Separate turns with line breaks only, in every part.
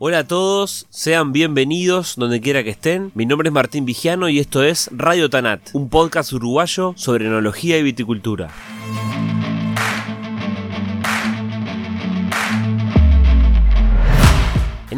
Hola a todos, sean bienvenidos donde quiera que estén. Mi nombre es Martín Vigiano y esto es Radio Tanat, un podcast uruguayo sobre enología y viticultura.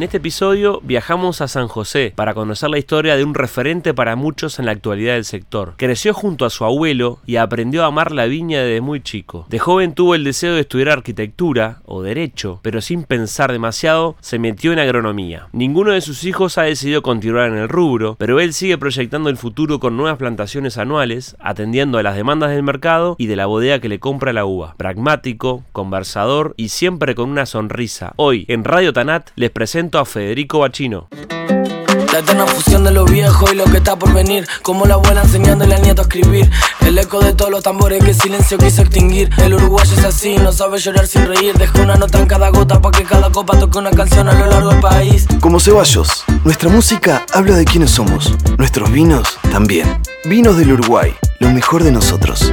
En este episodio viajamos a San José para conocer la historia de un referente para muchos en la actualidad del sector. Creció junto a su abuelo y aprendió a amar la viña desde muy chico. De joven tuvo el deseo de estudiar arquitectura o derecho, pero sin pensar demasiado se metió en agronomía. Ninguno de sus hijos ha decidido continuar en el rubro, pero él sigue proyectando el futuro con nuevas plantaciones anuales, atendiendo a las demandas del mercado y de la bodega que le compra la uva. Pragmático, conversador y siempre con una sonrisa. Hoy en Radio Tanat les presento a Federico Bachino.
La eterna fusión de lo viejo y lo que está por venir. Como la abuela enseñándole al nieto a escribir. El eco de todos los tambores que silencio quiso extinguir. El uruguayo es así, no sabe llorar sin reír. Deja una nota en cada gota para que cada copa toque una canción a lo largo del país.
Como Ceballos, nuestra música habla de quiénes somos. Nuestros vinos también. Vinos del Uruguay, lo mejor de nosotros.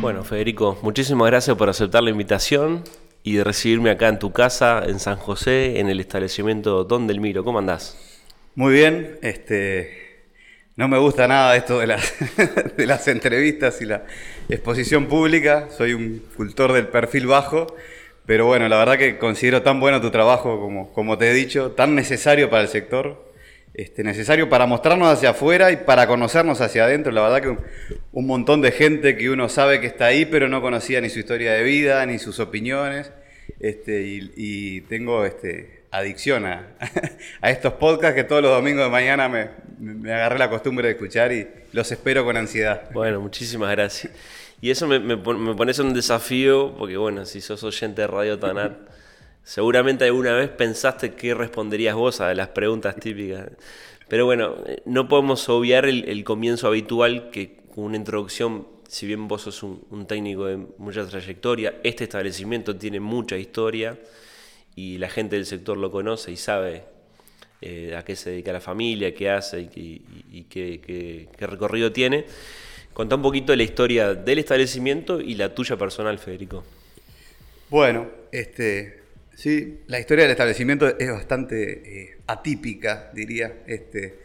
Bueno, Federico, muchísimas gracias por aceptar la invitación y de recibirme acá en tu casa, en San José, en el establecimiento Don Del Miro. ¿Cómo andás?
Muy bien, este, no me gusta nada esto de las, de las entrevistas y la exposición pública, soy un cultor del perfil bajo, pero bueno, la verdad que considero tan bueno tu trabajo como, como te he dicho, tan necesario para el sector, este, necesario para mostrarnos hacia afuera y para conocernos hacia adentro. La verdad que un, montón de gente que uno sabe que está ahí, pero no conocía ni su historia de vida, ni sus opiniones. Este, y, tengo este, adicción a, estos podcasts que todos los domingos de mañana me, me, agarré la costumbre de escuchar y los espero con ansiedad.
Bueno, muchísimas gracias. Y eso me, me, me pones un desafío, porque bueno, si sos oyente de Radio Tanat Seguramente alguna vez pensaste qué responderías vos a las preguntas típicas. Pero bueno, eh, no podemos obviar el, comienzo habitual que con una introducción, si bien vos sos un, técnico de mucha trayectoria, este establecimiento tiene mucha historia y la gente del sector lo conoce y sabe eh, a qué se dedica la familia, qué hace y, qué, recorrido tiene. Contá un poquito de la historia del establecimiento y la tuya personal, Federico.
Bueno, este, Sí, la historia del establecimiento es bastante eh, atípica, diría, este,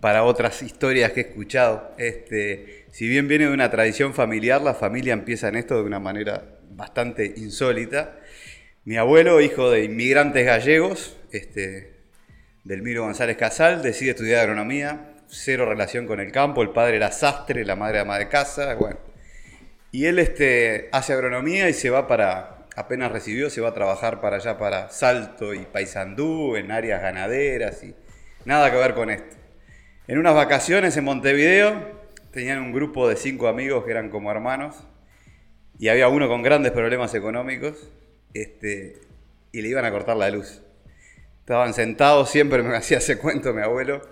para otras historias que he escuchado. Este, si bien viene de una tradición familiar, la familia empieza en esto de una manera bastante insólita. Mi abuelo, hijo de inmigrantes gallegos, este, Delmiro González Casal, decide estudiar agronomía, cero relación con el campo, el padre era sastre, la madre ama de casa, bueno. Y él este, hace agronomía y se va para, apenas recibió, se va a trabajar para allá, para Salto y Paysandú, en áreas ganaderas y nada que ver con esto. En unas vacaciones en Montevideo tenían un grupo de cinco amigos que eran como hermanos y había uno con grandes problemas económicos este, y le iban a cortar la luz. Estaban sentados, siempre me hacía ese cuento mi abuelo,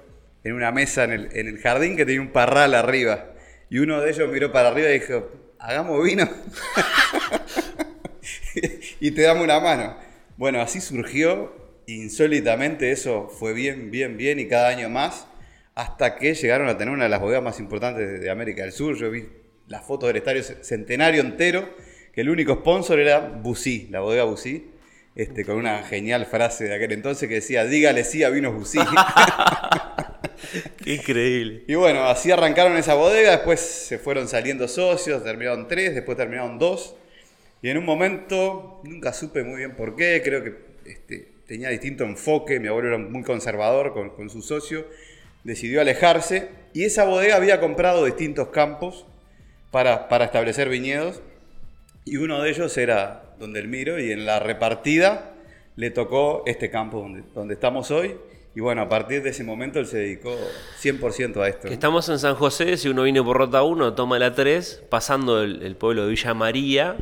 en una mesa en el, en el jardín que tenía un parral arriba. Y uno de ellos miró para arriba y dijo, hagamos vino. y te damos una mano. Bueno, así surgió, insólitamente eso fue bien, bien, bien y cada año más, hasta que llegaron a tener una de las bodegas más importantes de América del Sur. Yo vi las fotos del estadio centenario entero, que el único sponsor era Busí, la bodega Busí, este, con una genial frase de aquel entonces que decía, dígale sí a vinos Busí.
Increíble.
Y bueno, así arrancaron esa bodega, después se fueron saliendo socios, terminaron tres, después terminaron dos. Y en un momento, nunca supe muy bien por qué, creo que este, tenía distinto enfoque, mi abuelo era muy conservador con, su socio, decidió alejarse y esa bodega había comprado distintos campos para, para establecer viñedos y uno de ellos era donde el miro y en la repartida le tocó este campo donde, donde estamos hoy. Y bueno, a partir de ese momento él se dedicó 100% a esto.
Estamos en San José, si uno viene por Rota 1, toma la 3, pasando el, el pueblo de Villa María,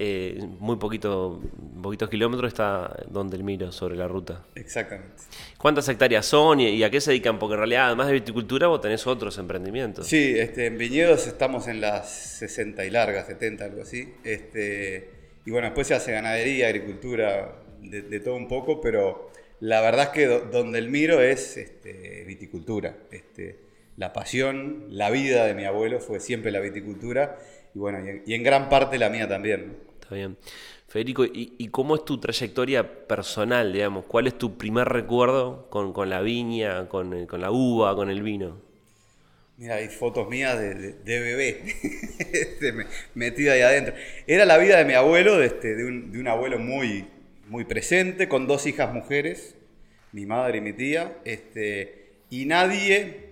eh, muy poquito, poquitos kilómetros está donde el miro, sobre la ruta.
Exactamente.
¿Cuántas hectáreas son y, a qué se dedican? Porque en realidad, además de viticultura, vos tenés otros emprendimientos.
Sí, este, en viñedos estamos en las 60 y largas, 70, algo así. Este, y bueno, después se hace ganadería, agricultura, de, todo un poco, pero la verdad es que donde el miro es este, viticultura. Este, la pasión, la vida de mi abuelo fue siempre la viticultura y bueno, y en, gran parte la mía también.
Bien. Federico, ¿y, cómo es tu trayectoria personal, digamos? ¿Cuál es tu primer recuerdo con, la viña, con, con, la uva, con el vino?
Mira, hay fotos mías de, bebé, este, metida ahí adentro. Era la vida de mi abuelo, de, este, un, abuelo muy, muy presente, con dos hijas mujeres, mi madre y mi tía, este, y nadie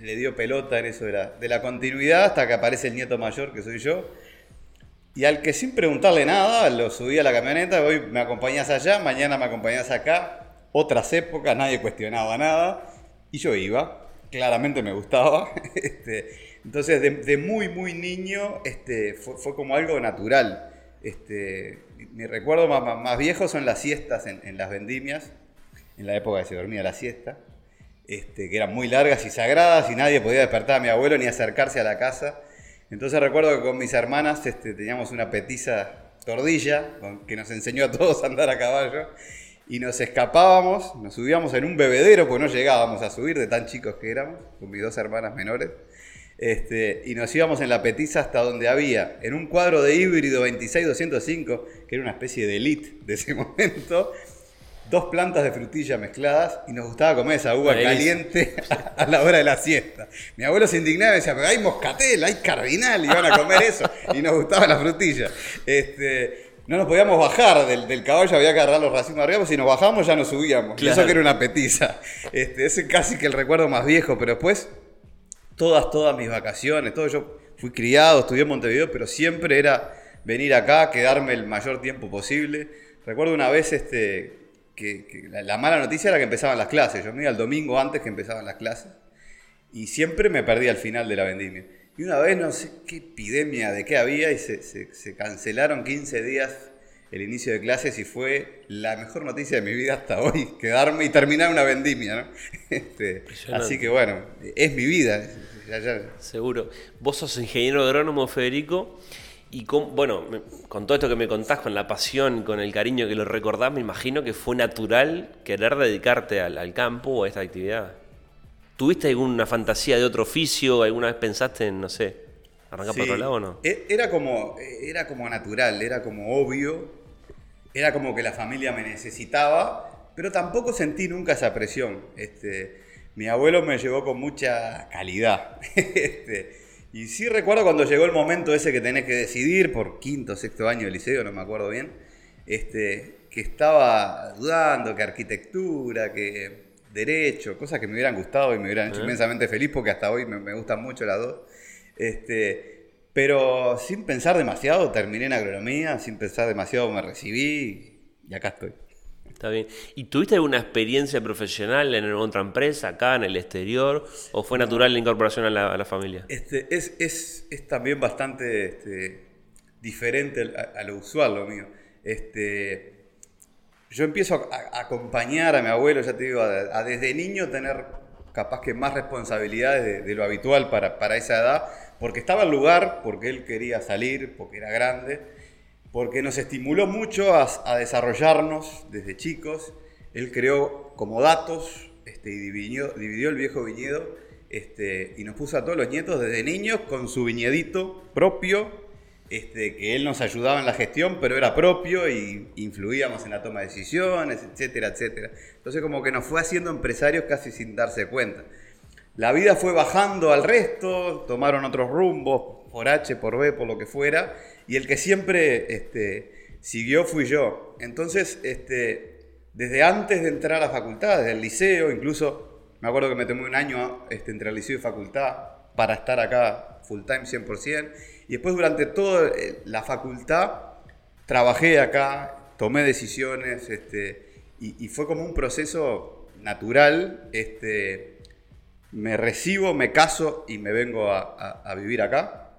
le dio pelota en eso de la, de la continuidad hasta que aparece el nieto mayor, que soy yo y al que sin preguntarle nada, lo subí a la camioneta, hoy me acompañás allá, mañana me acompañás acá, otras épocas, nadie cuestionaba nada, y yo iba, claramente me gustaba. Este, entonces, de, muy, muy niño, este, fue, como algo natural. Este, mi recuerdo más, viejo son las siestas en, las vendimias, en la época que se dormía la siesta, este, que eran muy largas y sagradas y nadie podía despertar a mi abuelo ni acercarse a la casa. Entonces recuerdo que con mis hermanas este, teníamos una petiza tordilla que nos enseñó a todos a andar a caballo y nos escapábamos, nos subíamos en un bebedero, pues no llegábamos a subir de tan chicos que éramos, con mis dos hermanas menores, este, y nos íbamos en la petiza hasta donde había, en un cuadro de híbrido 26205, que era una especie de elite de ese momento, dos plantas de frutilla mezcladas y nos gustaba comer esa uva caliente a, la hora de la siesta. Mi abuelo se indignaba y decía, pero hay moscatel, hay cardinal, y iban a comer eso. Y nos gustaba la frutilla. Este, no nos podíamos bajar del, caballo, había que agarrar los racimos arriba, si nos bajamos ya nos subíamos. Y eso que era una petiza. Este, ese es casi que el recuerdo más viejo, pero después, todas, todas mis vacaciones, todo yo fui criado, estudié en Montevideo, pero siempre era venir acá, quedarme el mayor tiempo posible. Recuerdo una vez este, que, la, mala noticia era que empezaban las clases. Yo me iba el domingo antes que empezaban las clases y siempre me perdí al final de la vendimia. Y una vez no sé qué epidemia de qué había y se, cancelaron 15 días el inicio de clases y fue la mejor noticia de mi vida hasta hoy, quedarme y terminar una vendimia. Este, así que bueno, es mi vida.
Seguro. Vos sos ingeniero agrónomo, Federico. Y con, bueno, con todo esto que me contás, con la pasión, con el cariño que lo recordás, me imagino que fue natural querer dedicarte al, campo o a esta actividad. ¿Tuviste alguna fantasía de otro oficio? ¿Alguna vez pensaste en, no sé, arrancar por otro lado o no?
E, era como, era como natural, era como obvio, era como que la familia me necesitaba, pero tampoco sentí nunca esa presión. Este, mi abuelo me llevó con mucha calidad. este, y sí recuerdo cuando llegó el momento ese que tenés que decidir por quinto o sexto año de liceo, no me acuerdo bien, este, que estaba dudando que arquitectura, que derecho, cosas que me hubieran gustado y me hubieran hecho inmensamente feliz porque hasta hoy me, gustan mucho las dos. Este, pero sin pensar demasiado terminé en agronomía, sin pensar demasiado me recibí y acá estoy.
Está bien. ¿Y tuviste alguna experiencia profesional en otra empresa, acá, en el exterior? ¿O fue natural la incorporación a la, familia?
Este, es, es, es también bastante este, diferente a, lo usual, lo mío. Este, yo empiezo a, acompañar a mi abuelo, ya te digo, a, desde niño tener capaz que más responsabilidades de, lo habitual para, para esa edad, porque estaba el lugar, porque él quería salir, porque era grande porque nos estimuló mucho a, desarrollarnos desde chicos. Él creó como datos este, y dividió, el viejo viñedo este, y nos puso a todos los nietos desde niños con su viñedito propio, este, que él nos ayudaba en la gestión, pero era propio y influíamos en la toma de decisiones, etcétera, etcétera. Entonces como que nos fue haciendo empresarios casi sin darse cuenta. La vida fue bajando al resto, tomaron otros rumbos, por H, por B, por lo que fuera, y el que siempre este, siguió fui yo. Entonces, este, desde antes de entrar a la facultad, desde el liceo, incluso me acuerdo que me tomé un año este, entre el liceo y facultad para estar acá full time 100%, y después durante toda eh, la facultad trabajé acá, tomé decisiones, este, y, fue como un proceso natural. Me recibo, me caso y me vengo a, vivir acá.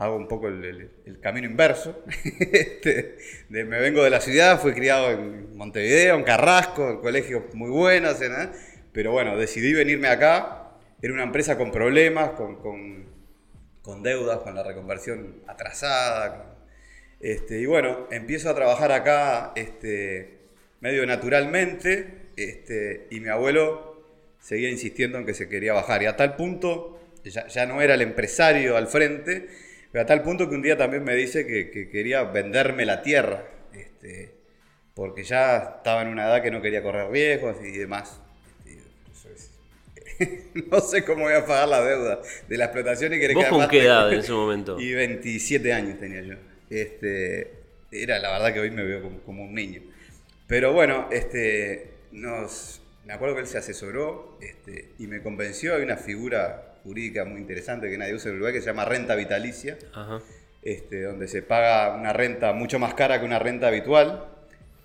Hago un poco el, camino inverso. Este, me vengo de la ciudad, fui criado en Montevideo, en Carrasco, en colegios muy buenos, pero bueno, decidí venirme acá. Era una empresa con problemas, con, con, deudas, con la reconversión atrasada. este, y bueno, empiezo a trabajar acá este, medio naturalmente este, y mi abuelo seguía insistiendo en que se quería bajar. Y a tal punto, ya, ya no era el empresario al frente, pero a tal punto que un día también me dice que, quería venderme la tierra, este, porque ya estaba en una edad que no quería correr riesgos y demás. Este, no sé cómo voy a pagar la deuda de la explotación y querer
¿Vos con qué edad en ese momento?
Y 27 años tenía yo. Este, era la verdad que hoy me veo como, un niño. Pero bueno, este, nos, me acuerdo que él se asesoró este, y me convenció. Hay una figura jurídica muy interesante que nadie usa en Uruguay que se llama renta vitalicia, Este, donde se paga una renta mucho más cara que una renta habitual,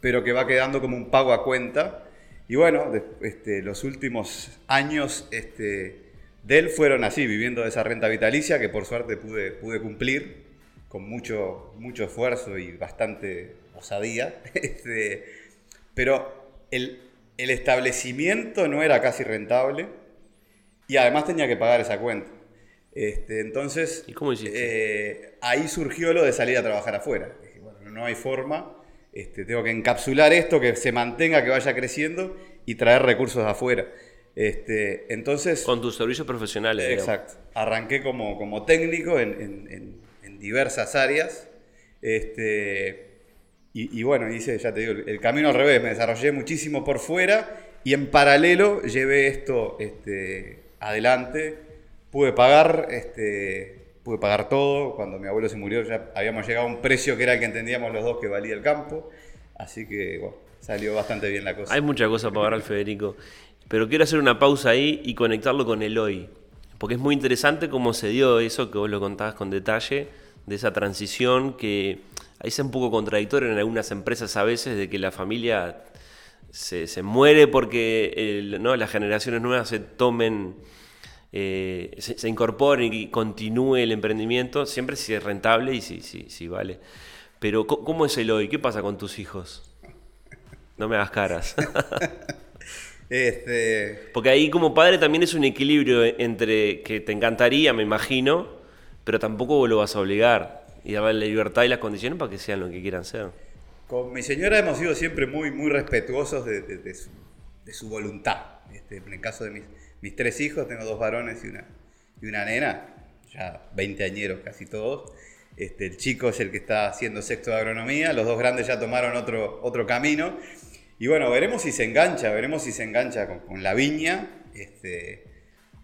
pero que va quedando como un pago a cuenta. Y bueno, este, los últimos años este, de él fueron así, viviendo de esa renta vitalicia que por suerte pude, pude cumplir con mucho, mucho esfuerzo y bastante osadía. Este, pero el, el establecimiento no era casi rentable y además tenía que pagar esa cuenta. Este, entonces,
¿Y cómo
eh, ahí surgió lo de salir a trabajar afuera. Dije, bueno, no hay forma, este, tengo que encapsular esto, que se mantenga, que vaya creciendo y traer recursos de afuera. Este, entonces,
Con tus servicios profesionales.
Exacto. Arranqué como, como técnico en, en, diversas áreas. Este, y, y, bueno, hice, ya te digo, el camino al revés. Me desarrollé muchísimo por fuera y en paralelo llevé esto este, adelante. Pude pagar, este, pude pagar todo. Cuando mi abuelo se murió ya habíamos llegado a un precio que era el que entendíamos los dos que valía el campo. Así que salió bastante bien la cosa.
Hay mucha cosa para pagar, Federico. Pero quiero hacer una pausa ahí y conectarlo con el hoy. Porque es muy interesante cómo se dio eso que vos lo contabas con detalle, de esa transición que ahí es un poco contradictorio en algunas empresas a veces, de que la familia se, se muere porque ¿no? las generaciones nuevas se tomen eh, se, incorpore y continúe el emprendimiento, siempre si es rentable y si, si, si vale. Pero ¿cómo es el hoy? ¿Qué pasa con tus hijos? No me hagas caras.
este...
Porque ahí como padre también es un equilibrio entre que te encantaría, me imagino, pero tampoco lo vas a obligar y darle la libertad y las condiciones para que sean lo que quieran ser.
Con mi señora hemos sido siempre muy, muy respetuosos de, su, voluntad. Este, en el caso de mis, mis tres hijos, tengo dos varones y una, y una nena, ya 20 añeros casi todos. Este, el chico es el que está haciendo sexto de agronomía, los dos grandes ya tomaron otro, otro camino. Y bueno, veremos si se engancha, veremos si se engancha con, la viña este,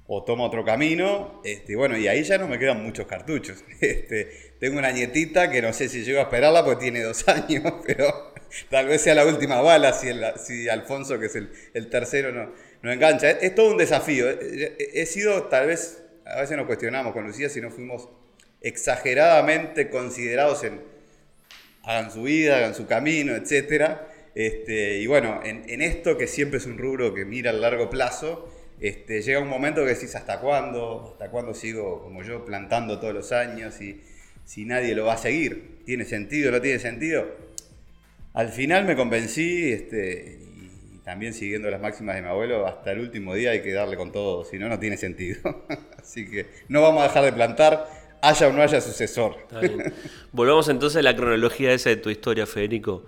o toma otro camino. Este, bueno, y ahí ya no me quedan muchos cartuchos. Este, tengo una nietita que no sé si llego a esperarla porque tiene dos años, pero tal vez sea la última bala si, si Alfonso, que es el, el tercero, no, no engancha. Es, todo un desafío. He, sido, tal vez, a veces nos cuestionamos con Lucía si no fuimos exageradamente considerados en hagan su vida, hagan su camino, etc. Este, y bueno, en, esto que siempre es un rubro que mira a largo plazo, este, llega un momento que decís, ¿hasta cuándo? ¿Hasta cuándo sigo como yo plantando todos los años? Y si nadie lo va a seguir, ¿tiene sentido? ¿No tiene sentido? Al final me convencí, este, también siguiendo las máximas de mi abuelo, hasta el último día hay que darle con todo, si no, no tiene sentido. Así que no vamos a dejar de plantar, haya o no haya sucesor.
Volvamos entonces a la cronología esa de tu historia, Federico.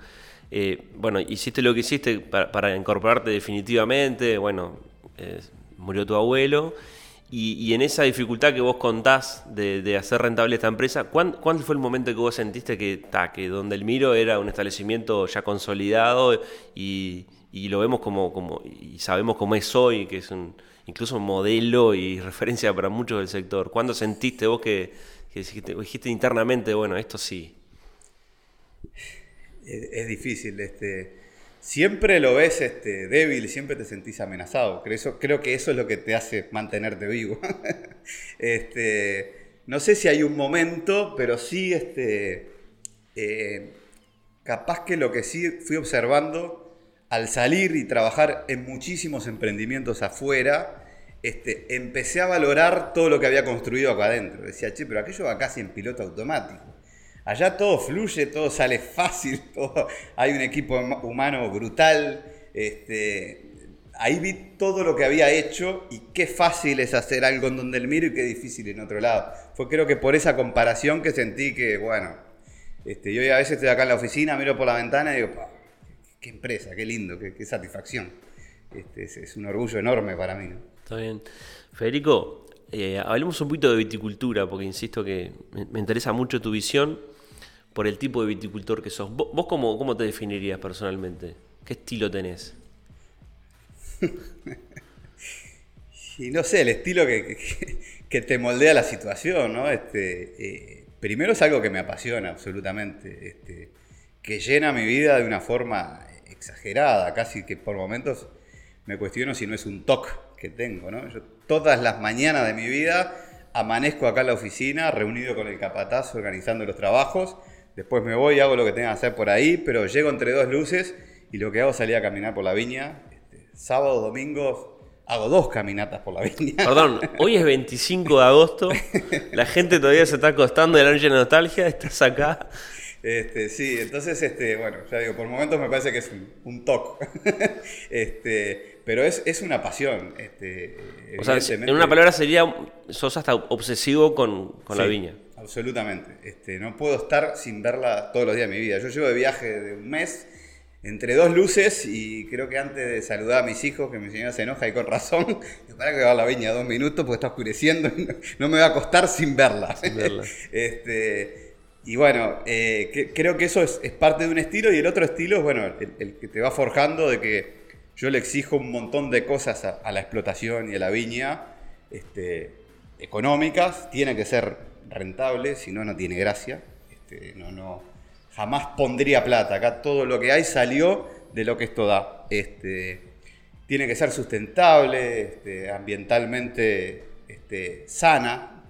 Eh, bueno, hiciste lo que hiciste para, incorporarte definitivamente, bueno, eh, murió tu abuelo, y, en esa dificultad que vos contás de, hacer rentable esta empresa, ¿cuándo, fue el momento que vos sentiste que, ta, que donde el Miro era un establecimiento ya consolidado y, lo vemos como, como, y sabemos cómo es hoy, que es un, incluso un modelo y referencia para muchos del sector. ¿Cuándo sentiste vos que, dijiste, internamente, bueno, esto sí?
Es, difícil, este, siempre lo ves este, débil, siempre te sentís amenazado. Creo, que eso es lo que te hace mantenerte vivo. este, no sé si hay un momento, pero sí, este, eh, capaz que lo que sí fui observando al salir y trabajar en muchísimos emprendimientos afuera, este, empecé a valorar todo lo que había construido acá adentro. Decía, che, pero aquello va casi en piloto automático. Allá todo fluye, todo sale fácil, todo, hay un equipo humano brutal. Este, ahí vi todo lo que había hecho y qué fácil es hacer algo en donde el miro y qué difícil en otro lado. Fue creo que por esa comparación que sentí que, bueno, este, yo a veces estoy acá en la oficina, miro por la ventana y digo, qué empresa, qué lindo, qué, satisfacción. Este, es, un orgullo enorme para mí.
Está bien. Federico, eh, hablemos un poquito de viticultura, porque insisto que me, interesa mucho tu visión por el tipo de viticultor que sos. ¿Vos, cómo, cómo te definirías personalmente? ¿Qué estilo tenés?
y no sé, el estilo que, te moldea la situación, ¿no? Este, eh, primero es algo que me apasiona absolutamente, este, que llena mi vida de una forma exagerada, casi que por momentos me cuestiono si no es un toque que tengo, ¿no? Yo todas las mañanas de mi vida amanezco acá en la oficina, reunido con el capataz, organizando los trabajos, después me voy, hago lo que tenga que hacer por ahí, pero llego entre dos luces y lo que hago es salir a caminar por la viña, sábado, domingo, hago dos caminatas por la viña.
Perdón, hoy es 25 de agosto, la gente todavía se está acostando de la noche de nostalgia, estás acá.
Este, sí, entonces, este, bueno, ya digo, por momentos me parece que es un, toque. este, pero es, es, una pasión. Este,
o sea, en una palabra sería, sos hasta obsesivo con, con la viña.
Absolutamente. Este, no puedo estar sin verla todos los días de mi vida. Yo llevo de viaje de un mes entre dos luces y creo que antes de saludar a mis hijos, que mi señora se enoja y con razón, para que va a la viña dos minutos porque está oscureciendo y no, me va a costar sin verla. este, y bueno, eh, creo que eso es, parte de un estilo y el otro estilo es bueno, el, que te va forjando de que yo le exijo un montón de cosas a, la explotación y a la viña este, económicas, tiene que ser rentable, si no, no tiene gracia. Este, no, no, jamás pondría plata. Acá todo lo que hay salió de lo que esto da. Este, tiene que ser sustentable, este, ambientalmente este, sana.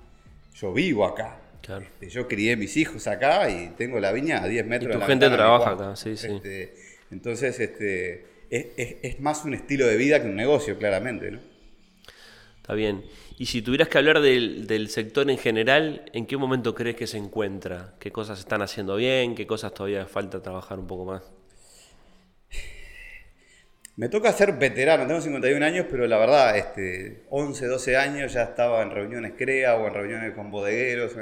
Yo vivo acá. Este, yo crié mis hijos acá y tengo la viña a 10 metros.
Y tu gente trabaja acá, sí, sí.
Este, entonces, este, es, es, más un estilo de vida que un negocio, claramente, ¿no?
Está bien. Y si tuvieras que hablar del, sector en general, ¿en qué momento crees que se encuentra? ¿Qué cosas están haciendo bien? ¿Qué cosas todavía falta trabajar un poco más?
Me toca ser veterano, tengo 51 años, pero la verdad, este, 11, 12 años ya estaba en reuniones CREA o en reuniones con bodegueros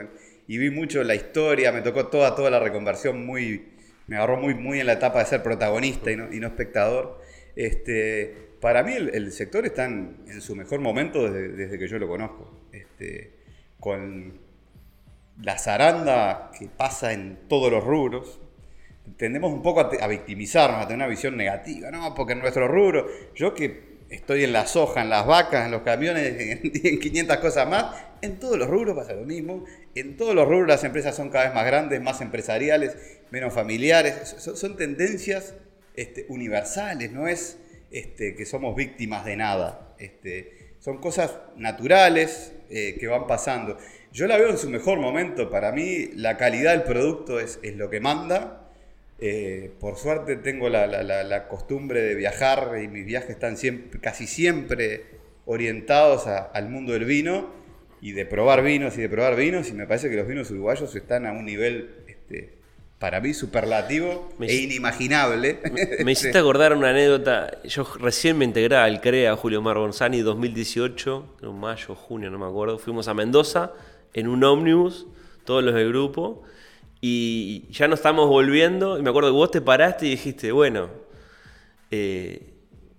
y vi mucho la historia, me tocó toda, toda la reconversión muy, me agarró muy, muy en la etapa de ser protagonista y no, y no espectador. Este, para mí el, sector está en, su mejor momento desde, que yo lo conozco. Este, con la zaranda que pasa en todos los rubros, tendemos un poco a, victimizarnos, a tener una visión negativa, ¿no? Porque en nuestro rubro, yo que estoy en la soja, en las vacas, en los camiones, en, 500 cosas más, en todos los rubros pasa lo mismo. En todos los rubros las empresas son cada vez más grandes, más empresariales, menos familiares. Son, tendencias este, universales, no es este, que somos víctimas de nada. Este, son cosas naturales eh, que van pasando. Yo la veo en su mejor momento. Para mí la calidad del producto es, lo que manda. Eh, por suerte tengo la, costumbre de viajar y mis viajes están casi siempre orientados al mundo del vino y de probar vinos y de probar vinos y me parece que los vinos uruguayos están a un nivel este, para mí superlativo e inimaginable.
Me, hiciste acordar una anécdota. Yo recién me integré al CREA Julio Mar Gonzani 2018, en mayo, junio, no me acuerdo. Fuimos a Mendoza en un ómnibus, todos los del grupo, y ya nos estamos volviendo. Y me acuerdo que vos te paraste y dijiste, bueno, eh,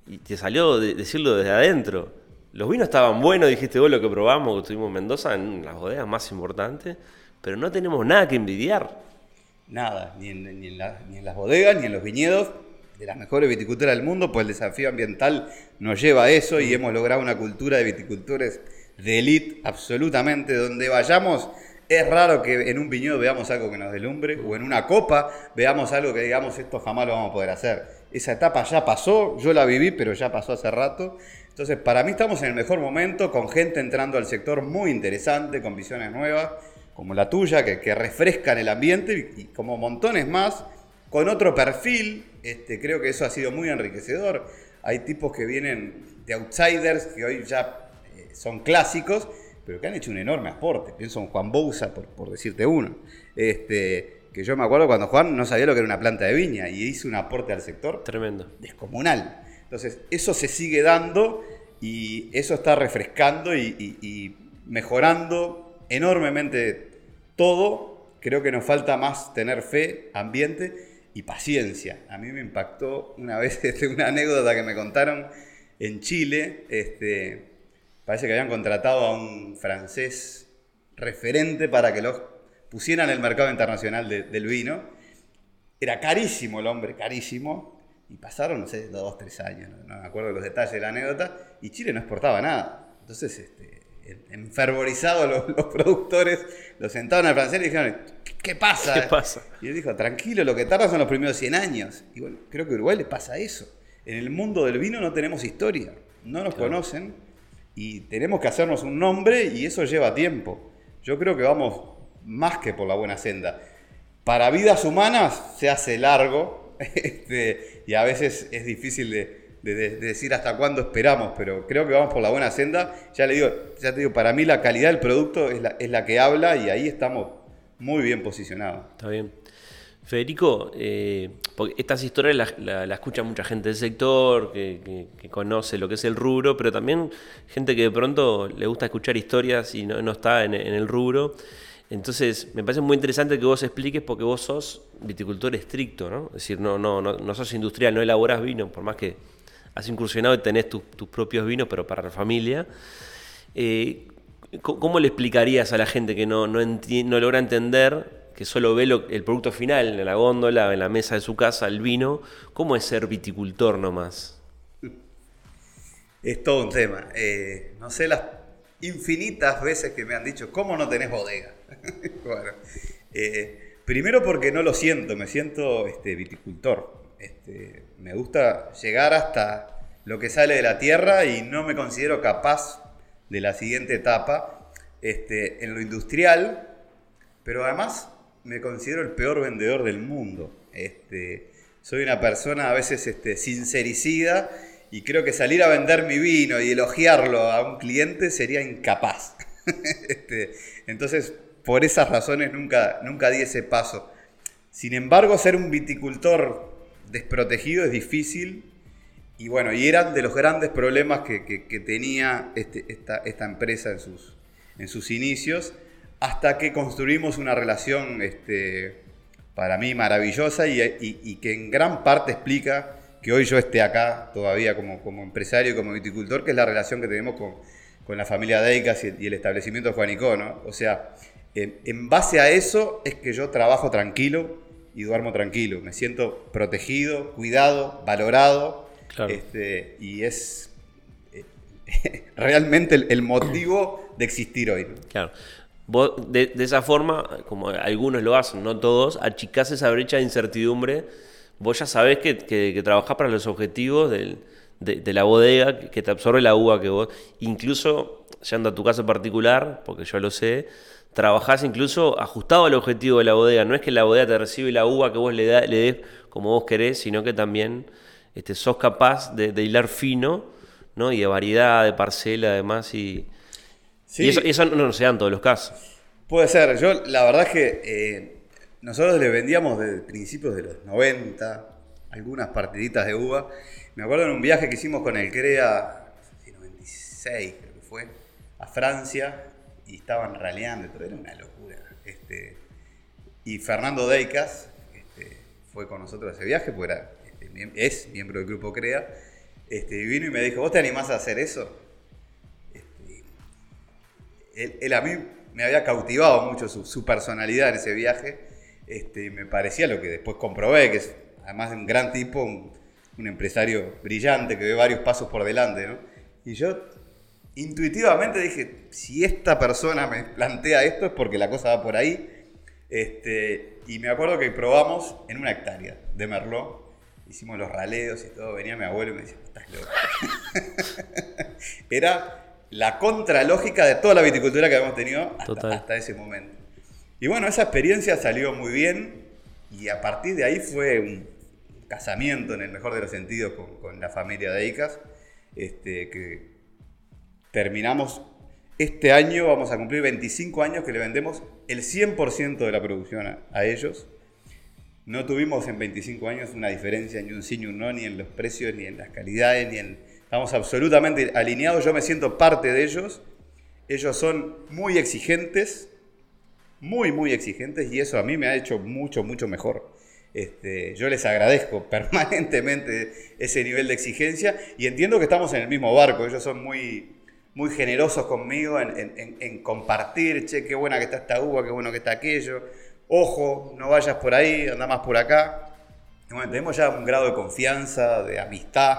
y te salió decirlo desde adentro. Los vinos estaban buenos, dijiste vos lo que probamos, que estuvimos en Mendoza, en las bodegas más importantes, pero no tenemos nada que envidiar
nada, ni en, las bodegas, ni en los viñedos de las mejores viticulturas del mundo, pues el desafío ambiental nos lleva a eso y hemos logrado una cultura de viticultores de élite absolutamente, donde vayamos. Es raro que en un viñedo veamos algo que nos delumbre o en una copa veamos algo que digamos esto jamás lo vamos a poder hacer. Esa etapa ya pasó, yo la viví, pero ya pasó hace rato. Entonces, para mí estamos en el mejor momento, con gente entrando al sector muy interesante, con visiones nuevas como la tuya, que, refrescan el ambiente y, como montones más, con otro perfil. Este, creo que eso ha sido muy enriquecedor. Hay tipos que vienen de outsiders, que hoy ya eh, son clásicos, pero que han hecho un enorme aporte. Pienso en Juan Bouza, por, por decirte uno. Este, que yo me acuerdo cuando Juan no sabía lo que era una planta de viña y hizo un aporte al sector
Tremendo.
descomunal. Entonces, eso se sigue dando y eso está refrescando y, y- y mejorando enormemente todo. Creo que nos falta más tener fe, ambiente y paciencia. A mí me impactó una vez este, una anécdota que me contaron en Chile. Este, parece que habían contratado a un francés referente para que los pusieran en el mercado internacional de- del vino. Era carísimo el hombre, carísimo. Y pasaron, no sé, dos, tres años, no, no me acuerdo los detalles de la anécdota, y Chile no exportaba nada. Entonces, este, en- enfervorizados los, los productores, lo sentaron al francés y dijeron, ¿qué, qué pasa?
¿Qué pasa?
Y él dijo, tranquilo, lo que tarda son los primeros 100 años. Y bueno, creo que a Uruguay le pasa eso. En el mundo del vino no tenemos historia, no nos conocen y tenemos que hacernos un nombre y eso lleva tiempo. Yo creo que vamos más que por la buena senda. Para vidas humanas se hace largo este, y a veces es difícil de, de- de decir hasta cuándo esperamos, pero creo que vamos por la buena senda. Ya le digo, ya te digo, para mí la calidad del producto es la, es la que habla y ahí estamos muy bien posicionados.
Está bien. Federico, eh, porque estas historias las la, la escucha mucha gente del sector, que, conoce lo que es el rubro, pero también gente que de pronto le gusta escuchar historias y no, no está en, en el rubro. Entonces, me parece muy interesante que vos expliques porque vos sos viticultor estricto, ¿no? Es decir, no, no, no, no sos industrial, no elaborás vino, por más que has incursionado y tenés tus- propios vinos, pero para la familia. Eh, ¿cómo- ¿Cómo le explicarías a la gente que no, no, logra entender, que solo ve el producto final en la góndola, en la mesa de su casa, el vino? ¿Cómo es ser viticultor nomás?
Es todo un tema. Eh, no sé las infinitas veces que me han dicho, ¿cómo no tenés bodega? bueno, eh, primero porque no lo siento, me siento este, viticultor. Este, me gusta llegar hasta lo que sale de la tierra y no me considero capaz de la siguiente etapa. Este, en lo industrial, pero además me considero el peor vendedor del mundo. Este, soy una persona a veces este, sincericida y creo que salir a vender mi vino y elogiarlo a un cliente sería incapaz. Este, entonces, por esas razones nunca, nunca di ese paso. Sin embargo, ser un viticultor desprotegido es difícil y bueno, y eran de los grandes problemas que, que- que tenía este- esta, esta empresa en sus, en sus inicios, hasta que construimos una relación este, para mí maravillosa y, y- y que en gran parte explica que hoy yo esté acá todavía como, como empresario y como viticultor, que es la relación que tenemos con, con la familia Deicas y, el establecimiento Juanico, ¿no? O sea, en, en base a eso es que yo trabajo tranquilo y duermo tranquilo. Me siento protegido, cuidado, valorado.
Claro.
Este, y es eh, realmente el, el motivo de existir hoy. ¿no?
Claro. Vos, de, de esa forma, como algunos lo hacen, no todos, achicás esa brecha de incertidumbre. Vos ya sabés que, que, que trabajás para los objetivos del- de, de la bodega, que- que te absorbe la uva que vos. Incluso, yendo a tu caso particular, porque yo lo sé, trabajás incluso ajustado al objetivo de la bodega. No es que la bodega te recibe la uva que vos le, da- le des como vos querés, sino que también este, sos capaz de, de hilar fino, ¿no? Y de variedad, de parcela, además, y.
Sí.
Y eso, eso no, no se da en todos los casos.
Puede ser. Yo, la verdad es que eh, nosotros le vendíamos desde principios de los 90 algunas partiditas de uva. Me acuerdo en un viaje que hicimos con el CREA, no sé si 96 creo que fue, a Francia, y estaban raleando, todo, era una locura. Este, y Fernando Deicas este, fue con nosotros a ese viaje, porque era, este, es miembro del grupo CREA, este, vino y me dijo, ¿vos te animás a hacer eso? Este, él, él a mí me había cautivado mucho su, personalidad en ese viaje. Este, me parecía lo que después comprobé, que es además de un gran tipo, un, un empresario brillante que ve varios pasos por delante. ¿no? Y yo intuitivamente dije, si esta persona me plantea esto es porque la cosa va por ahí. Este, y me acuerdo que probamos en una hectárea de Merlot. Hicimos los raleos y todo. Venía mi abuelo y me decía, estás loco. Era la contralógica de toda la viticultura que habíamos tenido hasta, hasta ese momento. Y bueno, esa experiencia salió muy bien y a partir de ahí fue un casamiento en el mejor de los sentidos con, con la familia de Icas, este, que terminamos, este año vamos a cumplir 25 años que le vendemos el 100% de la producción a, ellos. No tuvimos en 25 años una diferencia ni un sí ni un no, ni en los precios, ni en las calidades, ni en... Estamos absolutamente alineados, yo me siento parte de ellos. Ellos son muy exigentes, muy, muy exigentes, y eso a mí me ha hecho mucho, mucho mejor. Este, yo les agradezco permanentemente ese nivel de exigencia y entiendo que estamos en el mismo barco. Ellos son muy, muy generosos conmigo en, en- en compartir, che, qué buena que está esta uva, qué bueno que está aquello. Ojo, no vayas por ahí, anda más por acá. Y bueno, tenemos ya un grado de confianza, de amistad,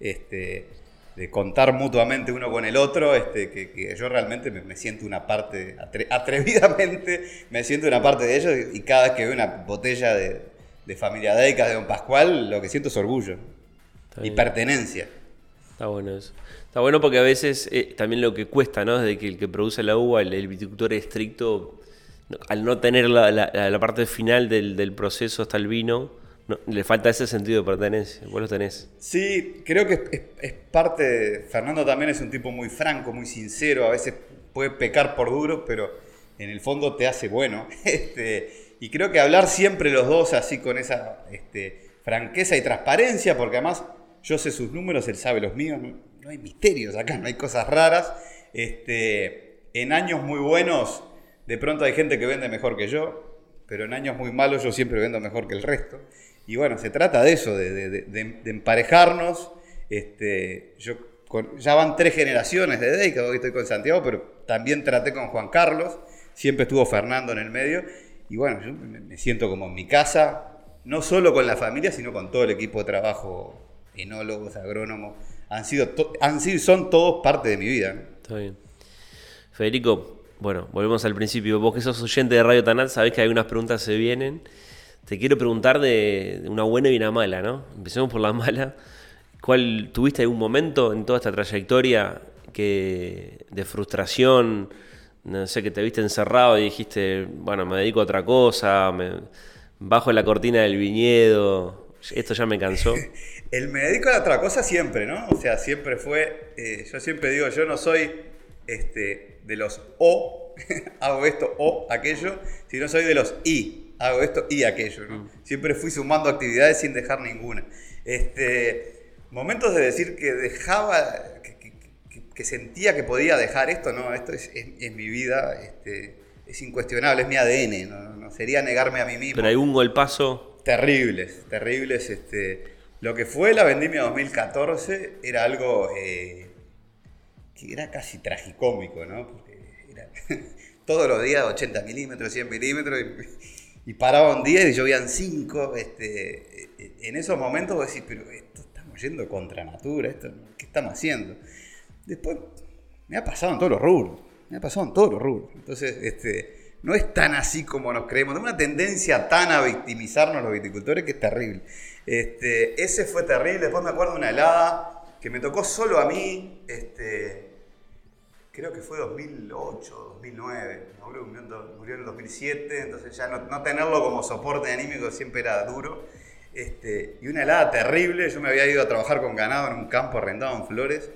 este, de contar mutuamente uno con el otro, este, que, que yo realmente me, me siento una parte, atre- atrevidamente me siento una parte de ellos y, y cada vez que veo una botella de, de Familia Deicas de Don Pascual, lo que siento es orgullo y pertenencia.
Está bueno eso. Está bueno porque a veces eh, también lo que cuesta, ¿no? Desde que el que produce la uva, el, el viticultor estricto, al no tener la, parte final del, proceso hasta el vino, no- le falta ese sentido de pertenencia. Vos lo tenés.
Sí, creo que es, es- es parte de... Fernando también es un tipo muy franco, muy sincero, a veces puede pecar por duro, pero en el fondo te hace bueno. Este, y creo que hablar siempre los dos así con esa este, franqueza y transparencia, porque además yo sé sus números, él sabe los míos, no hay misterios acá, no hay cosas raras. Este, en años muy buenos, de pronto hay gente que vende mejor que yo, pero en años muy malos yo siempre vendo mejor que el resto. Y bueno, se trata de eso, de, emparejarnos. Este, yo ya van tres generaciones de Deica, hoy estoy con Santiago, pero también traté con Juan Carlos, siempre estuvo Fernando en el medio. Y bueno, yo me siento como en mi casa, no solo con la familia, sino con todo el equipo de trabajo, enólogos, agrónomos. Han sido, han sido, son todos parte de mi vida. ¿no?
Está bien. Federico, bueno, volvemos al principio. Vos que sos oyente de Radio Tanat, sabés que algunas preguntas se vienen. Te quiero preguntar de de una buena y una mala, ¿no? Empecemos por la mala. ¿Cuál tuviste algún momento en toda esta trayectoria que de frustración, no sé, que te viste encerrado y dijiste, bueno, me dedico a otra cosa, me bajo la cortina del viñedo, esto ya me cansó?
El me dedico a otra cosa siempre, ¿no? O sea, siempre fue, eh, yo siempre digo, yo no soy este, de los O, hago esto o aquello, sino soy de los I, hago esto y aquello, ¿no? Siempre fui sumando actividades sin dejar ninguna. Este, momentos de decir que dejaba, que, que- que- sentía que podía dejar esto, no, esto es, es- es mi vida, este, es incuestionable, es mi ADN, no, no sería negarme a mí mismo.
Pero algún golpazo,
Terribles, terribles. Este, lo que fue la vendimia 2014 era algo eh, que era casi tragicómico, ¿no? Porque era todos los días 80 milímetros, 100 milímetros, y, y paraba un día y llovían 5. Este, en esos momentos vos decís, pero esto estamos yendo contra natura, esto, ¿qué estamos haciendo? Después me ha pasado en todos los rubros, me ha pasado en todos los rubros. Entonces, este, no es tan así como nos creemos. Tenemos una tendencia tan a victimizarnos los viticultores que es terrible. Este, ese fue terrible. Después me acuerdo de una helada que me tocó solo a mí. Este, creo que fue 2008, 2009. Mi abuelo murió, en el 2007, entonces ya no, no tenerlo como soporte anímico siempre era duro. Este, y una helada terrible. Yo me había ido a trabajar con ganado en un campo arrendado en Flores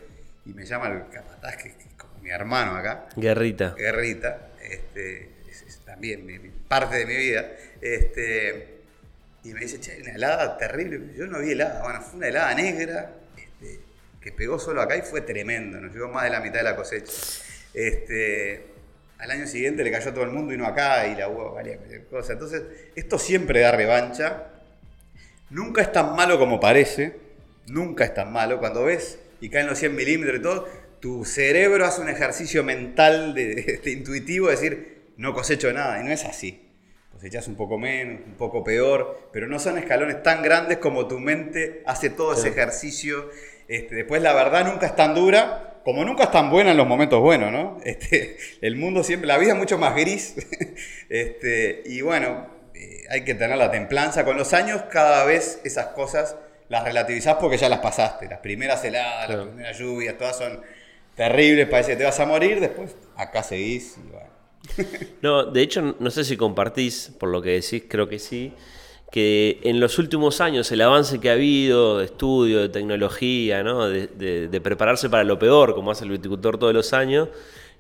y me llama el capataz, que es como mi hermano acá.
guerrita.
Guerrita, este, es, es también parte de mi vida, este, y me dice, che, una helada terrible. Yo no vi helada, bueno, fue una helada negra este, que pegó solo acá y fue tremendo, nos llegó más de la mitad de la cosecha. Este, al año siguiente le cayó a todo el mundo y no acá, y la uva valía cualquier cosa. Entonces, esto siempre da revancha. Nunca es tan malo como parece, nunca es tan malo. Cuando ves y caen los 100 milímetros y todo, tu cerebro hace un ejercicio mental de, de intuitivo de decir, no cosecho nada, y no es así. Cosechas un poco menos, un poco peor, pero no son escalones tan grandes como tu mente hace todo ese ejercicio. Este, después la verdad nunca es tan dura, como nunca es tan buena en los momentos buenos, ¿no? Este, el mundo siempre, la vida es mucho más gris. Este, y bueno, eh, hay que tener la templanza. Con los años, cada vez esas cosas las relativizás porque ya las pasaste. Las primeras heladas,
Claro.
las primeras lluvias, todas son terribles, parece que te vas a morir. Después, acá seguís y bueno.
No, de hecho, no sé si compartís, por lo que decís, creo que sí, que en los últimos años el avance que ha habido de estudio, de tecnología, ¿no? de, prepararse para lo peor, como hace el viticultor todos los años,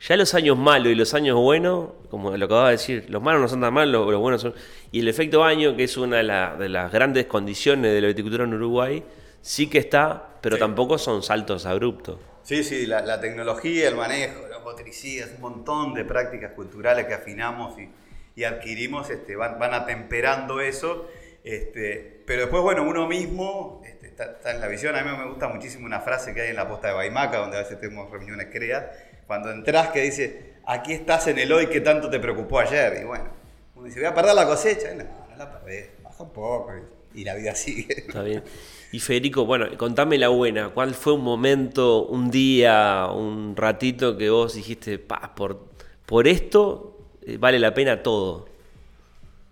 ya los años malos y los años buenos, como lo acababa de decir, los malos no son tan malos, los, buenos son... Y el efecto baño, que es una de, las grandes condiciones de la viticultura en Uruguay, sí que está, pero tampoco son saltos abruptos.
Sí, sí, la, tecnología, el manejo, los motricidas, un montón de prácticas culturales que afinamos y, adquirimos este, van, van atemperando eso este, pero después, bueno, uno mismo este, está, en la visión. A mí me gusta muchísimo una frase que hay en la posta de Baimaca, donde a veces tenemos reuniones creas, cuando entras que dice, aquí estás en el hoy que tanto te preocupó ayer. Y bueno, uno dice, voy a perder la cosecha. no, no la perdés, baja un poco y la vida sigue.
Está bien. Y Federico, bueno, contame la buena. ¿Cuál fue un momento, un día, un ratito que vos dijiste, por, por esto eh, vale la pena todo?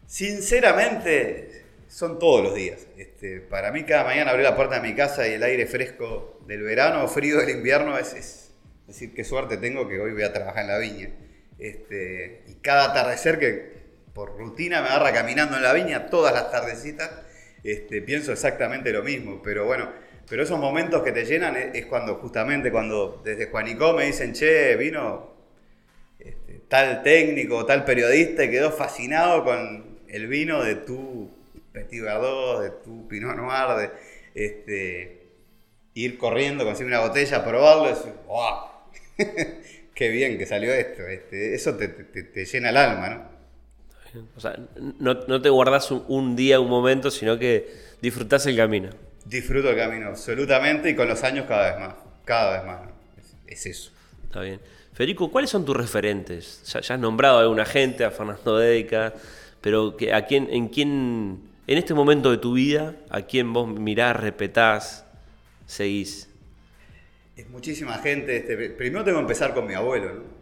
Sinceramente, son todos los días. Este, para mí cada mañana abrir la puerta de mi casa y el aire fresco del verano o frío del invierno es, decir, qué suerte tengo que hoy voy a trabajar en la viña. Este, y cada atardecer que por rutina me agarra caminando en la viña todas las tardecitas, este, pienso exactamente lo mismo. Pero bueno, pero esos momentos que te llenan es, cuando justamente cuando desde Juanico me dicen, che, vino este, tal técnico, tal periodista y quedó fascinado con el vino de tu Petit Verdot, de tu Pinot Noir, de este, ir corriendo, conseguir una botella, probarlo y decir. ¡Qué bien que salió esto! Este, eso te, llena el alma, ¿no?
O sea, no, te guardas un, día, un momento, sino que disfrutas el camino.
Disfruto el camino, absolutamente, y con los años cada vez más. Cada vez más. Es, eso.
Está bien. Federico, ¿cuáles son tus referentes? Ya, has nombrado a alguna gente, a Fernando Dedica, pero ¿a quién, ¿en quién en este momento de tu vida, ¿a quién vos mirás, repetás, seguís?
Es muchísima gente. Este, primero tengo que empezar con mi abuelo. Este,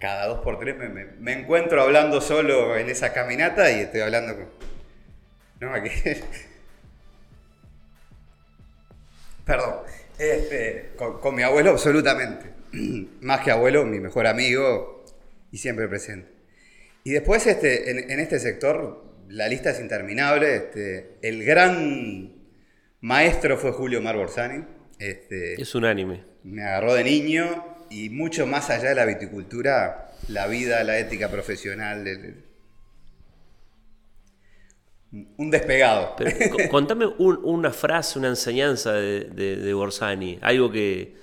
cada dos por tres me, encuentro hablando solo en esa caminata y estoy hablando con... No, aquí... Perdón. Este, con mi abuelo absolutamente. Más que abuelo, mi mejor amigo y siempre presente. Y después este, en, este sector la lista es interminable. Este, el gran maestro fue Julio Mar Borsani. Este,
es unánime.
Me agarró de niño y mucho más allá de la viticultura, la vida, la ética profesional. un despegado.
contame una frase, una enseñanza de, de Borsani, algo que,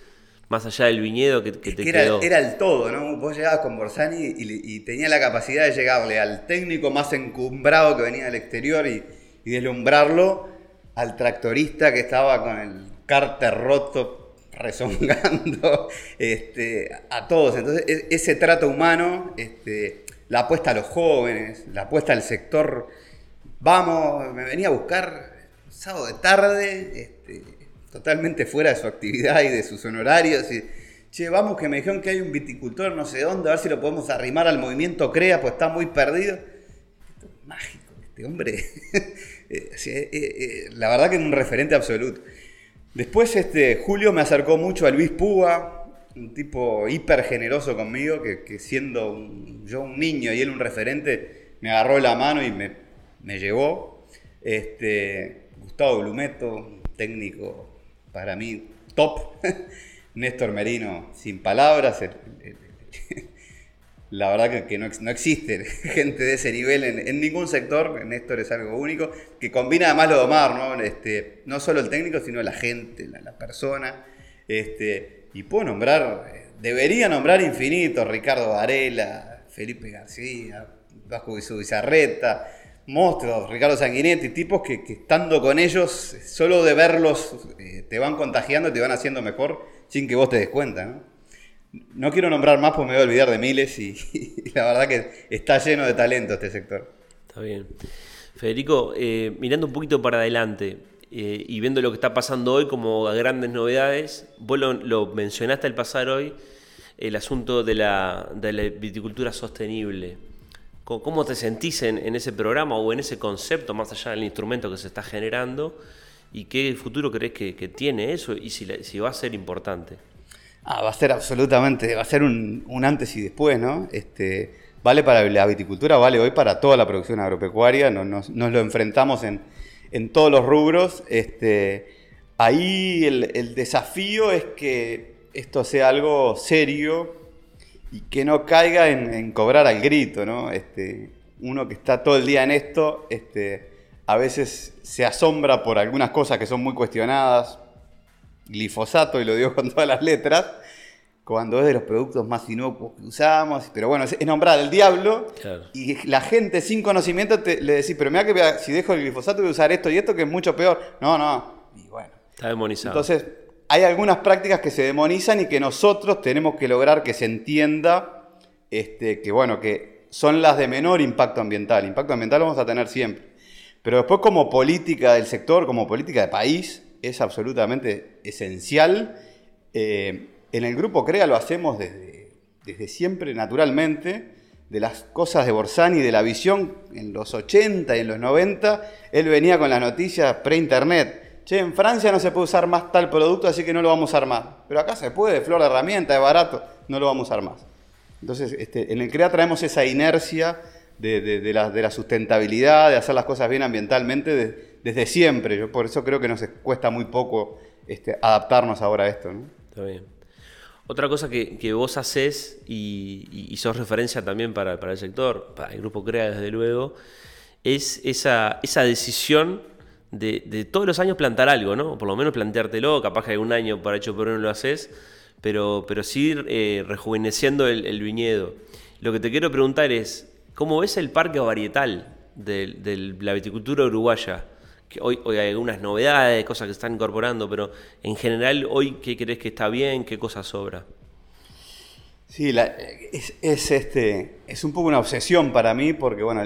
más allá del viñedo que, te
era,
quedó.
Era el todo, ¿no? Vos llegabas con Borsani y, tenía la capacidad de llegarle al técnico más encumbrado que venía del exterior y, deslumbrarlo, al tractorista que estaba con el cárter roto rezongando, este, a todos. Entonces, e, ese trato humano, este, la apuesta a los jóvenes, la apuesta al sector, vamos, me venía a buscar sábado de tarde, este, totalmente fuera de su actividad y de sus honorarios. Y, che, vamos que me dijeron que hay un viticultor no sé dónde, a ver si lo podemos arrimar al movimiento CREA, pues está muy perdido. Esto es mágico, este hombre. Eh, eh, eh, la verdad que es un referente absoluto. Después este, Julio me acercó mucho a Luis Púa, un tipo hiper generoso conmigo, que, siendo yo un niño y él un referente, me agarró la mano y me, me llevó. Este, Gustavo Blumeto, técnico para mí top. Néstor Merino, sin palabras. La verdad que, no, existe gente de ese nivel en, ningún sector. Néstor es algo único, que combina además lo de Omar, ¿no? Este, no solo el técnico, sino la gente, la, persona. Este, y puedo nombrar, debería nombrar infinito, Ricardo Varela, Felipe García, Vasco Bizarreta, monstruos, Ricardo Sanguinetti, tipos que, estando con ellos, solo de verlos eh, te van contagiando, te van haciendo mejor sin que vos te des cuenta. ¿no? No quiero nombrar más porque me voy a olvidar de miles y, la verdad que está lleno de talento este sector.
Está bien. Federico, eh, mirando un poquito para adelante eh, y viendo lo que está pasando hoy como grandes novedades, vos lo, mencionaste al pasar hoy, el asunto de la, viticultura sostenible. ¿Cómo te sentís en, ese programa o en ese concepto, más allá del instrumento que se está generando? ¿Y qué futuro crees que, tiene eso y si, va a ser importante?
Ah, va a ser absolutamente, va a ser un, antes y después, ¿no? Este, vale para la viticultura, vale hoy para toda la producción agropecuaria, nos, lo enfrentamos en, en, todos los rubros. Este, ahí el, el desafío es que esto sea algo serio y que no caiga en, cobrar al grito, ¿no? Este, uno que está todo el día en esto, este, a veces se asombra por algunas cosas que son muy cuestionadas, glifosato, y lo digo con todas las letras, cuando es de los productos más inocuos que usamos, pero bueno, es, nombrar al diablo y la gente sin conocimiento le decís, pero mira que si dejo el glifosato voy a usar esto y esto que es mucho peor. No, no, y bueno.
Está demonizado.
Entonces, hay algunas prácticas que se demonizan y que nosotros tenemos que lograr que se entienda este, que, bueno, que son las de menor impacto ambiental. Impacto ambiental vamos a tener siempre. Pero después como política del sector, como política de país, es absolutamente esencial. Eh, en el grupo CREA lo hacemos desde, desde siempre, naturalmente, de las cosas de Borsani, de la visión en los 80 y en los 90. Él venía con las noticias pre-internet che, en Francia no se puede usar más tal producto, así que no lo vamos a más. Pero acá se puede, flor de herramienta, es barato, no lo vamos a usar más. Entonces, este, en el CREA traemos esa inercia de, la, sustentabilidad, de hacer las cosas bien ambientalmente desde siempre. Yo por eso creo que nos cuesta muy poco este, adaptarnos ahora a esto.
Está bien. Otra cosa que, vos haces y, sos referencia también para, el sector, para el grupo CREA desde luego, es esa, esa decisión de, todos los años plantar algo, ¿no? por lo menos planteártelo, capaz que hay un año para hecho pero no lo haces, pero, pero sí eh, rejuveneciendo el, viñedo. Lo que te quiero preguntar es, ¿cómo ves el parque varietal de, la viticultura uruguaya? Que hoy, hoy hay algunas novedades, cosas que están incorporando, pero en general, hoy, ¿qué crees que está bien? ¿Qué cosas sobra?
Sí, es, este, es un poco una obsesión para mí, porque bueno,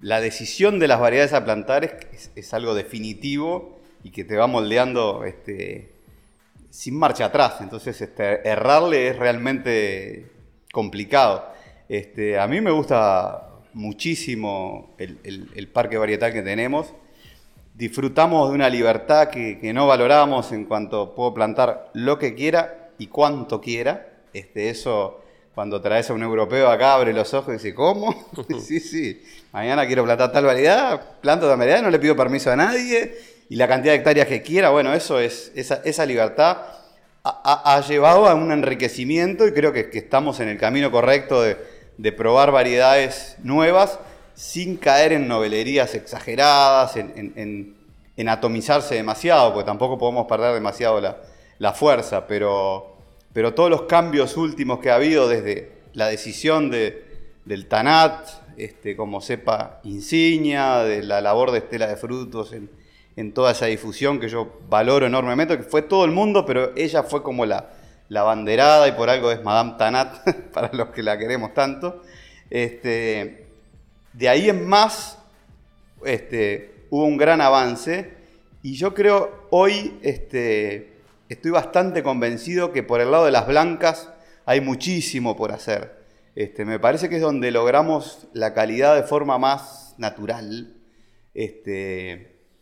la decisión de las variedades a plantar es, algo definitivo y que te va moldeando este, sin marcha atrás. Entonces, este, errarle es realmente complicado. Este, a mí me gusta muchísimo el, parque varietal que tenemos. Disfrutamos de una libertad que, que, no valoramos en cuanto puedo plantar lo que quiera y cuanto quiera. Este, eso cuando traes a un europeo acá, abre los ojos y dice, ¿cómo? sí, sí, mañana quiero plantar tal variedad, planto tal variedad, no le pido permiso a nadie, y la cantidad de hectáreas que quiera, bueno, eso es, esa, libertad ha, llevado a un enriquecimiento y creo que, estamos en el camino correcto de, probar variedades nuevas sin caer en novelerías exageradas, en, atomizarse demasiado, porque tampoco podemos perder demasiado la, fuerza, pero todos los cambios últimos que ha habido desde la decisión de, del TANAT este, como cepa insignia, de la labor de Estela de Frutos en, toda esa difusión que yo valoro enormemente, que fue todo el mundo, pero ella fue como la, la banderada y por algo es Madame Tanat, para los que la queremos tanto. Este, de ahí en más este, hubo un gran avance y yo creo hoy este, estoy bastante convencido que por el lado de las blancas hay muchísimo por hacer. Este, me parece que es donde logramos la calidad de forma más natural,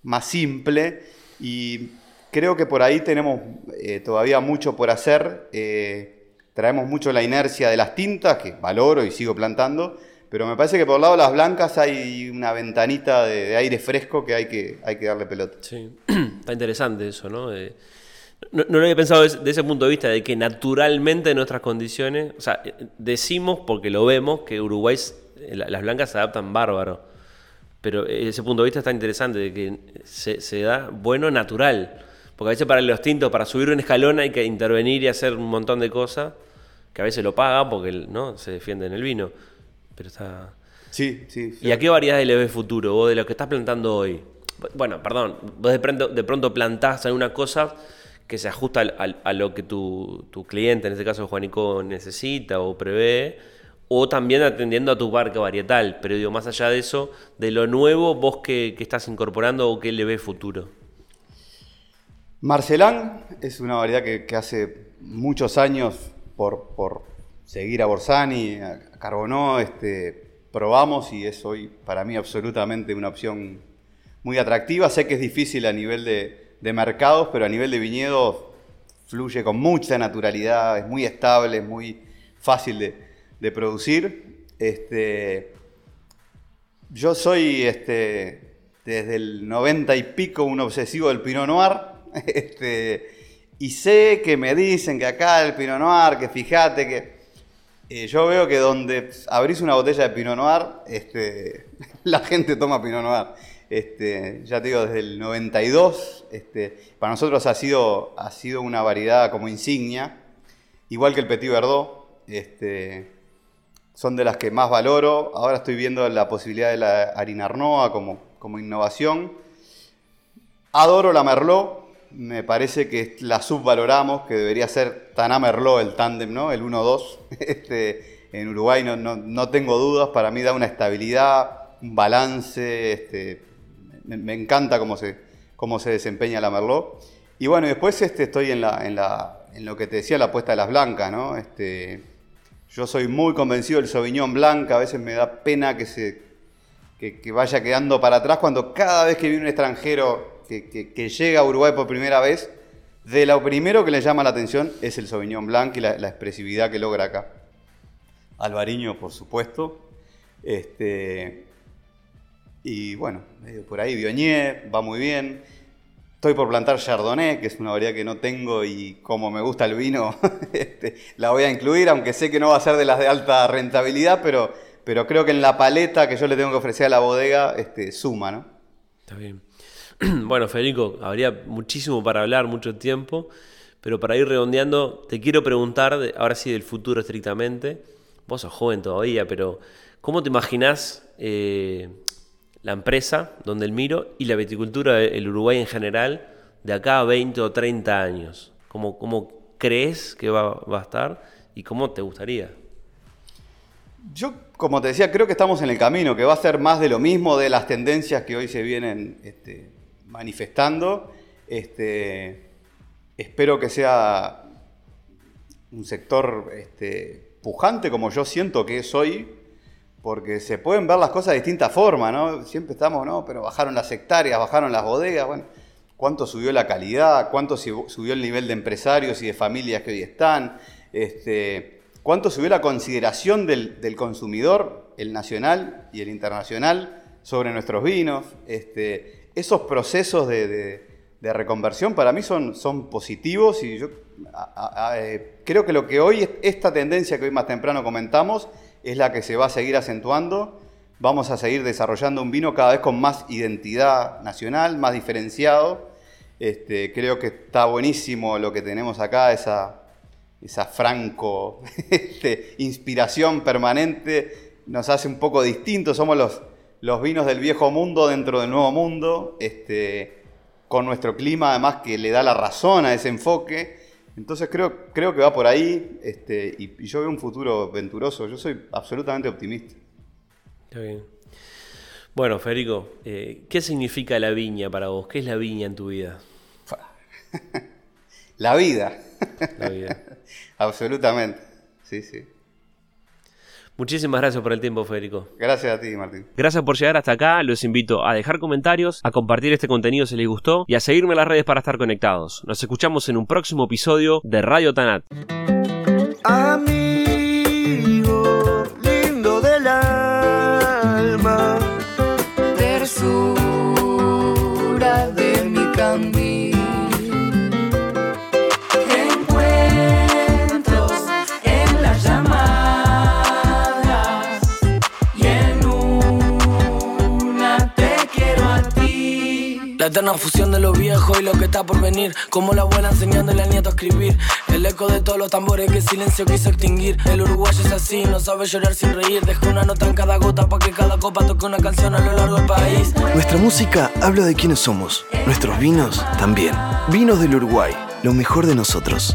más simple, y creo que por ahí tenemos eh, todavía mucho por hacer. Eh, traemos mucho la inercia de las tintas, que valoro y sigo plantando, pero me parece que por el lado de las blancas hay una ventanita de, aire fresco que hay, que hay que darle pelota.
Sí, está interesante eso, ¿no? No, lo había pensado desde ese punto de vista, de que naturalmente en nuestras condiciones, o sea, decimos porque lo vemos que Uruguay, eh, las blancas se adaptan bárbaro, pero ese punto de vista está interesante, de que se, da bueno natural, porque a veces para los tintos, para subir un escalón hay que intervenir y hacer un montón de cosas, que a veces lo paga porque no se defiende en el vino, pero está...
Sí, sí.
¿Y a qué variedades le ves futuro vos de lo que estás plantando hoy? Bueno, perdón, vos de pronto, de pronto plantás alguna cosa que se ajusta a, lo que tu, cliente, en este caso Juanico, necesita o prevé, o también atendiendo a tu parque varietal. Pero digo, más allá de eso, de lo nuevo, vos que, estás incorporando o qué le ves futuro.
Marcelán es una variedad que, hace muchos años, por, seguir a Borsani, a Carbonó, este, probamos y es hoy para mí absolutamente una opción muy atractiva. Sé que es difícil a nivel de, mercados, pero a nivel de viñedos fluye con mucha naturalidad, es muy estable, es muy fácil de, producir. Este, yo soy este, desde el 90 y pico un obsesivo del Pinot Noir. Este, y sé que me dicen que acá el Pinot Noir, que fíjate que... Eh, yo veo que donde abrís una botella de Pinot Noir, este, la gente toma Pinot Noir. Este, ya te digo, desde el 92, este, para nosotros ha sido, ha sido una variedad como insignia, igual que el Petit Verdot. Son de las que más valoro. Ahora estoy viendo la posibilidad de la harina Arnoa como, como innovación. Adoro la Merlot. Me parece que la subvaloramos, que debería ser Taná Merlot el tándem, ¿no? El 1-2. Este, en Uruguay no, no, tengo dudas. Para mí da una estabilidad, un balance. Este, me, encanta cómo se, cómo se desempeña la Merlot. Y bueno, después este, estoy en, la, en, la, en lo que te decía, la apuesta de las blancas, ¿no? Este, yo soy muy convencido del Sauvignon Blanc, a veces me da pena que, se, que, vaya quedando para atrás cuando cada vez que viene un extranjero que, llega a Uruguay por primera vez, de lo primero que le llama la atención es el Sauvignon Blanc y la, expresividad que logra acá. Alvariño, por supuesto. Este, y bueno, por ahí Bionier, va muy bien. Estoy por plantar Chardonnay, que es una variedad que no tengo y como me gusta el vino, este, la voy a incluir, aunque sé que no va a ser de las de alta rentabilidad, pero, pero creo que en la paleta que yo le tengo que ofrecer a la bodega este, suma, ¿no?
Está bien. Bueno, Federico, habría muchísimo para hablar, mucho tiempo, pero para ir redondeando, te quiero preguntar, ahora sí del futuro estrictamente, vos sos joven todavía, pero ¿cómo te imaginás eh, la empresa donde el miro y la viticultura del Uruguay en general de acá a 20 o 30 años? ¿Cómo, cómo crees que va, a estar y cómo te gustaría?
Yo, como te decía, creo que estamos en el camino, que va a ser más de lo mismo de las tendencias que hoy se vienen este, manifestando. Este, espero que sea un sector este, pujante como yo siento que es hoy, porque se pueden ver las cosas de distintas formas, ¿no? Siempre estamos, ¿no? Pero bajaron las hectáreas, bajaron las bodegas, bueno, ¿cuánto subió la calidad? ¿Cuánto subió el nivel de empresarios y de familias que hoy están? Este, ¿Cuánto subió la consideración del, consumidor, el nacional y el internacional, sobre nuestros vinos? Este, esos procesos de, reconversión para mí son, positivos y yo eh, creo que lo que hoy, esta tendencia que hoy más temprano comentamos, es la que se va a seguir acentuando. Vamos a seguir desarrollando un vino cada vez con más identidad nacional, más diferenciado. Este, creo que está buenísimo lo que tenemos acá, esa, esa franco este, inspiración permanente. Nos hace un poco distintos, somos los, los vinos del viejo mundo dentro del nuevo mundo, este, con nuestro clima además que le da la razón a ese enfoque. Entonces creo, creo que va por ahí este, y, yo veo un futuro venturoso. Yo soy absolutamente optimista.
Está bien. Bueno, Federico, eh, ¿qué significa la viña para vos? ¿Qué es la viña en tu vida?
la vida. La vida. absolutamente. Sí, sí.
Muchísimas gracias por el tiempo, Federico.
Gracias a ti, Martín.
Gracias por llegar hasta acá. Los invito a dejar comentarios, a compartir este contenido si les gustó y a seguirme en las redes para estar conectados. Nos escuchamos en un próximo episodio de Radio Tanat.
Eterna fusión de lo viejo y lo que está por venir. Como la abuela enseñándole al nieto a escribir. El eco de todos los tambores que el silencio quiso extinguir. El uruguayo es así, no sabe llorar sin reír. Deja una nota en cada gota para que cada copa toque una canción a lo largo del país.
Nuestra música habla de quiénes somos. Nuestros vinos también. Vinos del Uruguay, lo mejor de nosotros.